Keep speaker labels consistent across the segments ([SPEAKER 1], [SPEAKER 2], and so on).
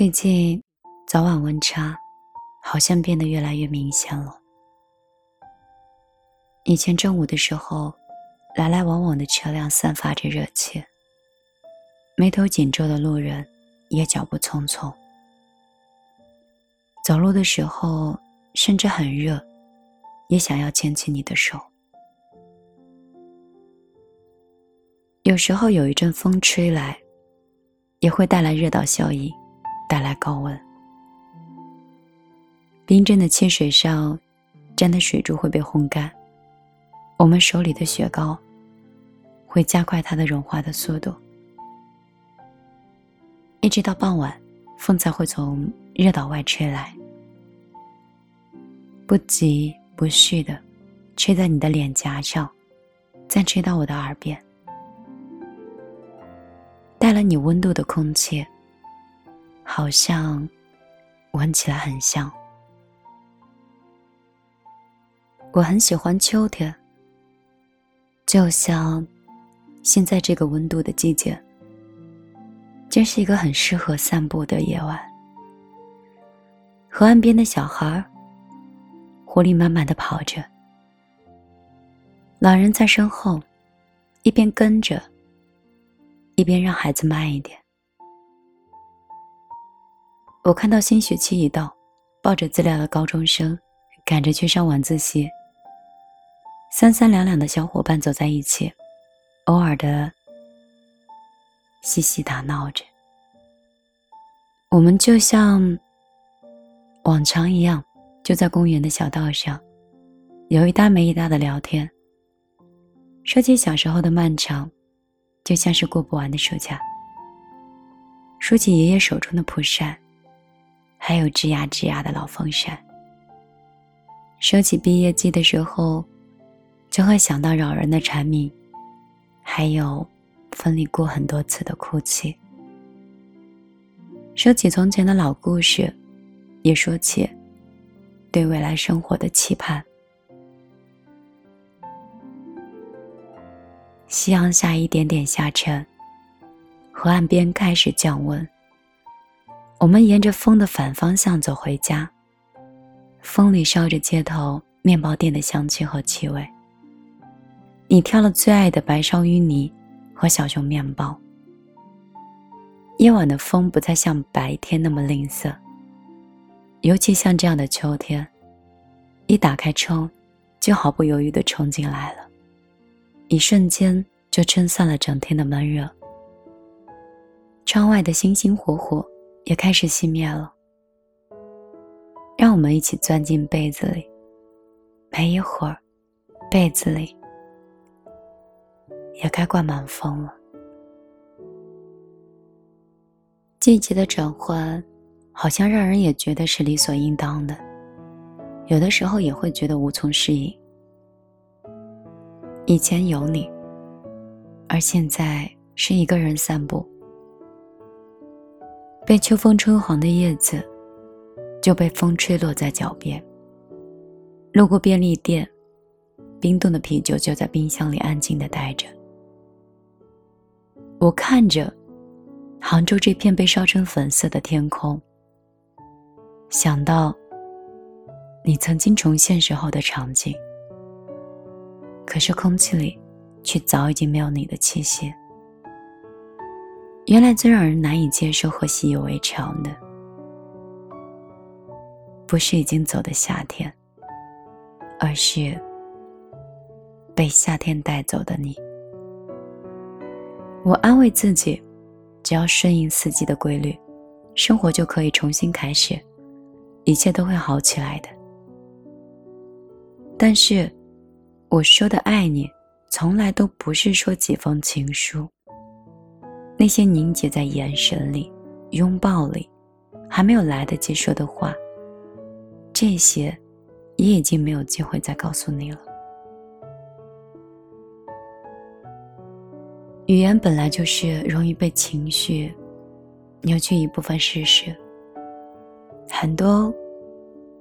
[SPEAKER 1] 最近早晚温差好像变得越来越明显了。以前中午的时候，来来往往的车辆散发着热气，眉头紧皱的路人也脚步匆匆。走路的时候甚至很热，也想要牵起你的手。有时候有一阵风吹来，也会带来热岛效应。带来高温，冰镇的汽水上沾的水珠会被烘干，我们手里的雪糕会加快它的融化的速度，一直到傍晚，风才会从热岛外吹来，不疾不徐的吹在你的脸颊上，再吹到我的耳边，带了你温度的空气。好像闻起来很香。我很喜欢秋天，就像现在这个温度的季节，这是一个很适合散步的夜晚。河岸边的小孩活力满满的跑着，老人在身后一边跟着，一边让孩子慢一点。我看到新学期一到，抱着资料的高中生赶着去上晚自习。三三两两的小伙伴走在一起，偶尔的嬉戏打闹着。我们就像往常一样，就在公园的小道上，有一搭没一搭的聊天。说起小时候的漫长，就像是过不完的暑假。说起爷爷手中的蒲扇。还有吱呀吱呀的老风扇。说起毕业季的时候，就会想到扰人的蝉鸣，还有分离过很多次的哭泣。说起从前的老故事，也说起对未来生活的期盼。夕阳下一点点下沉，河岸边开始降温。我们沿着风的反方向走回家，风里烧着街头面包店的香气和气味。你挑了最爱的白烧芋泥和小熊面包。夜晚的风不再像白天那么吝啬，尤其像这样的秋天，一打开窗，就毫不犹豫地冲进来了，一瞬间就撑散了整天的闷热。窗外的星星火火。也开始熄灭了。让我们一起钻进被子里，没一会儿，被子里也该灌满风了。季节的转换，好像让人也觉得是理所应当的，有的时候也会觉得无从适应。以前有你，而现在是一个人散步。被秋风吹黄的叶子，就被风吹落在脚边。路过便利店，冰冻的啤酒就在冰箱里安静的待着。我看着杭州这片被烧成粉色的天空，想到你曾经重现时候的场景，可是空气里却早已经没有你的气息。原来最让人难以接受和习以为常的，不是已经走的夏天，而是被夏天带走的你。我安慰自己，只要顺应四季的规律，生活就可以重新开始，一切都会好起来的。但是，我说的爱你，从来都不是说几封情书。那些凝结在眼神里、拥抱里、还没有来得及说的话，这些也已经没有机会再告诉你了。语言本来就是容易被情绪扭曲一部分事实，很多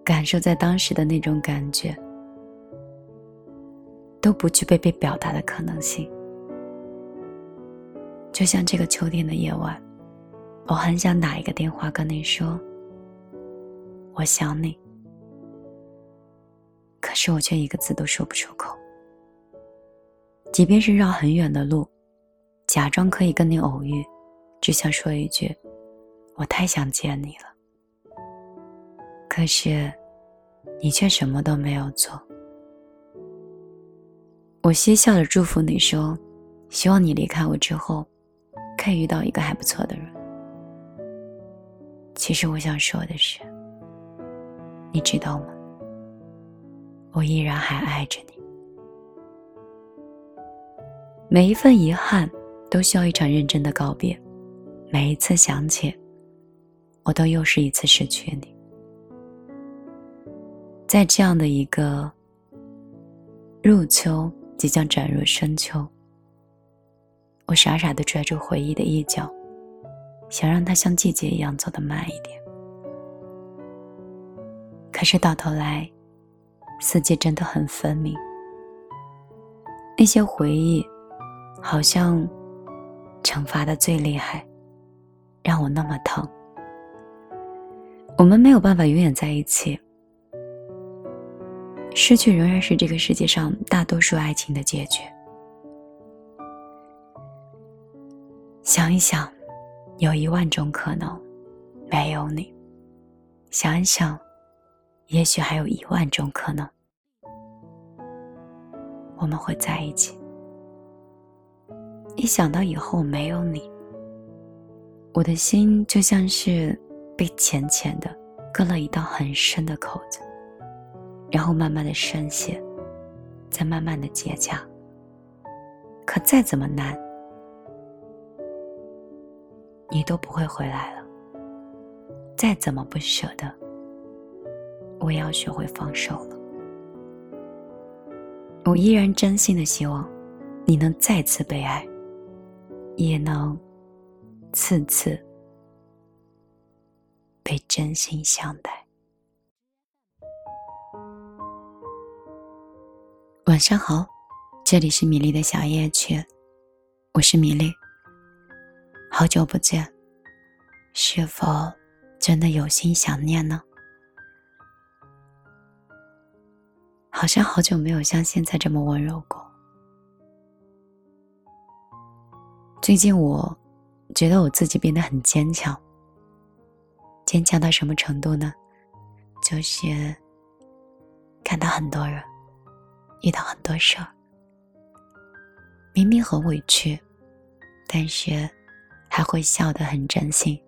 [SPEAKER 1] 感受在当时的那种感觉都不具备被表达的可能性。就像这个秋天的夜晚，我很想打一个电话跟你说“我想你”，可是我却一个字都说不出口。即便是绕很远的路。假装可以跟你偶遇，只想说一句：“我太想见你了。”可是，你却什么都没有做。我嬉笑着祝福你说：“希望你离开我之后，可以遇到一个还不错的人。”其实我想说的是，你知道吗？我依然还爱着你。每一份遗憾。都需要一场认真的告别。每一次想起，我都又是一次失去你。在这样的一个入秋，即将转入深秋，我傻傻的拽住回忆的一角，想让它像季节一样走得慢一点。可是到头来，四季真的很分明。那些回忆，好像……惩罚的最厉害，让我那么疼。我们没有办法永远在一起，失去仍然是这个世界上大多数爱情的结局。想一想，有一万种可能，没有你；想一想，也许还有一万种可能，我们会在一起。一想到以后没有你，我的心就像是被浅浅的割了一道很深的口子，然后慢慢的渗血，再慢慢的结痂。可再怎么难，你都不会回来了。再怎么不舍得，我也要学会放手了。我依然真心的希望，你能再次被爱。也能次次被真心相待。晚上好，这里是米粒的小夜曲，我是米粒。好久不见，是否真的有心想念呢？好像好久没有像现在这么温柔过。最近我觉得我自己变得很坚强，坚强到什么程度呢？就是看到很多人，遇到很多事儿，明明很委屈，但是还会笑得很真心。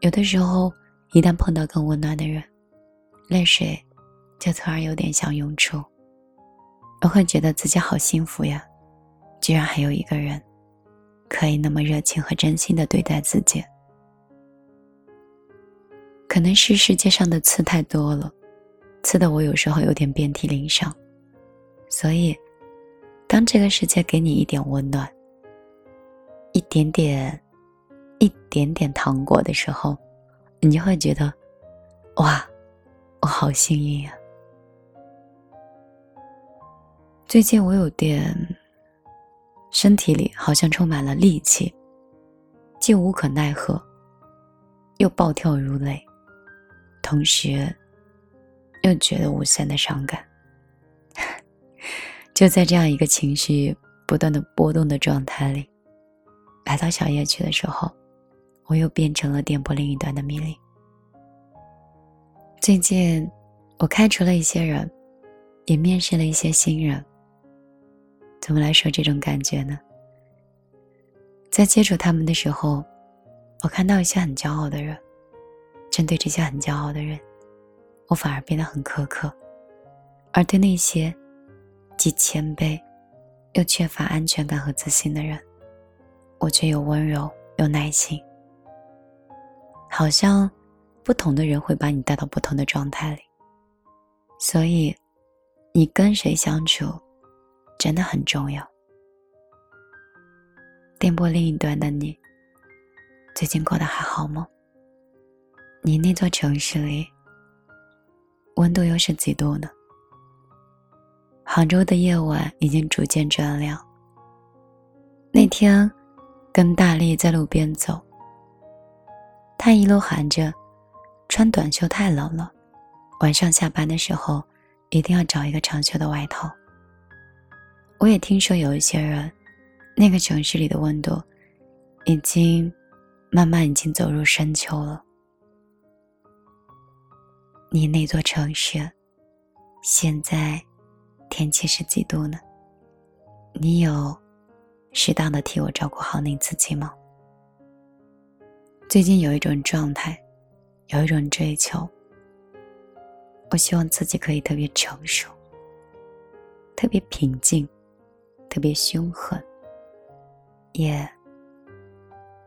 [SPEAKER 1] 有的时候，一旦碰到更温暖的人，泪水就突然有点想涌出，我会觉得自己好幸福呀，居然还有一个人。可以那么热情和真心的对待自己，可能是世界上的刺太多了，刺的我有时候有点遍体鳞伤。所以，当这个世界给你一点温暖，一点点，一点点糖果的时候，你就会觉得，哇，我好幸运呀！最近我有点。身体里好像充满了戾气，既无可奈何，又暴跳如雷，同时又觉得无限的伤感。就在这样一个情绪不断的波动的状态里，来到小夜曲的时候，我又变成了电波另一端的米粒。最近，我开除了一些人，也面试了一些新人。怎么来说这种感觉呢？在接触他们的时候，我看到一些很骄傲的人，针对这些很骄傲的人，我反而变得很苛刻；而对那些既谦卑又缺乏安全感和自信的人，我却又温柔又耐心。
[SPEAKER 2] 好像不同的人会把你带到不同的状态里，所以你跟谁相处真的很重要。电波另一端的你，最近过得还好吗？你那座城市里温度又是几度呢？杭州的夜晚已经逐渐转凉。那天跟大力在路边走，他一路喊着：“穿短袖太冷了，晚上下班的时候一定要找一个长袖的外套。”我也听说有一些人。那个城市里的温度，已经慢慢已经走入深秋了。你那座城市，现在天气是几度呢？你有适当的替我照顾好你自己吗？最近有一种状态，有一种追求，我希望自己可以特别成熟，特别平静，特别凶狠。也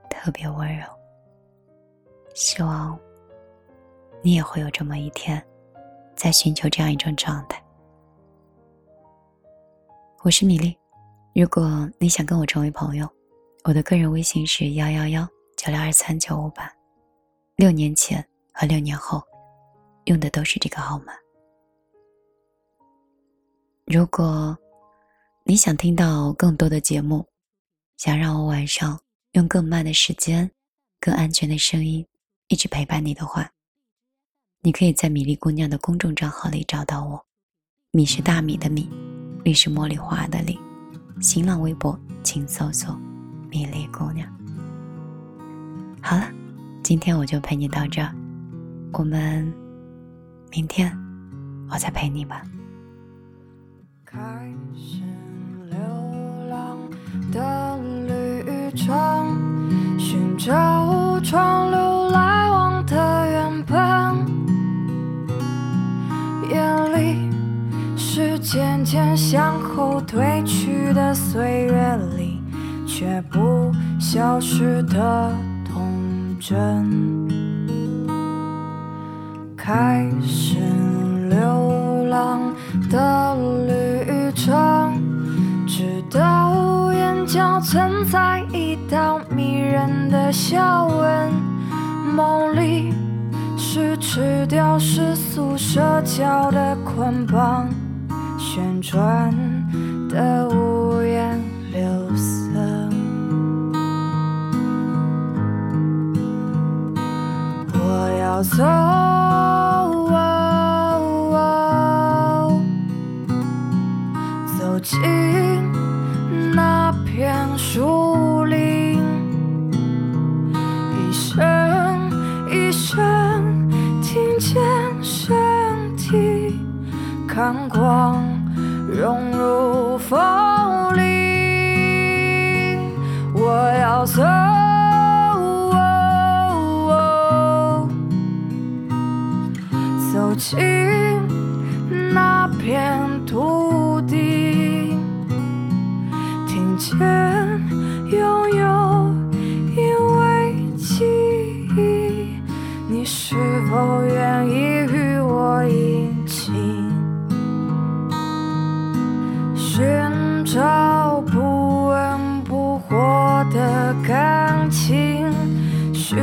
[SPEAKER 2] 特别温柔，希望你也会有这么一天，在寻求这样一种状态。我是米粒，如果你想跟我成为朋友，我的个人微信是幺幺幺九六二三九五八，六年前和六年后用的都是这个号码。如果你想听到更多的节目。想让我晚上用更慢的时间、更安全的声音一直陪伴你的话，你可以在米粒姑娘的公众账号里找到我。米是大米的米，粒是茉莉花的粒。新浪微博请搜索“米粒姑娘”。好了，今天我就陪你到这，我们明天我再陪你吧。开始流浪的。寻找川流渐渐向后退去的岁月里，却不消失的童真。开始流浪的旅程，直到眼角存在一道。迷人的笑纹，梦里是吃掉世俗社交的捆绑，旋转的屋檐。我要走，走进感情，寻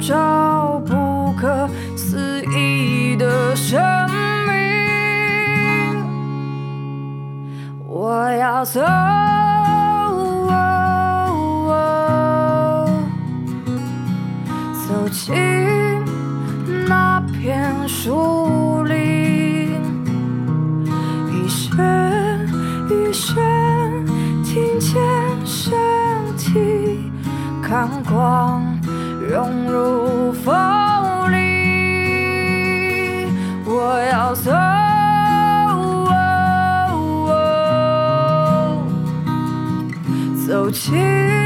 [SPEAKER 2] 找不可思议的生命。我要走，走进那片树看光融入风里，我要走，走进。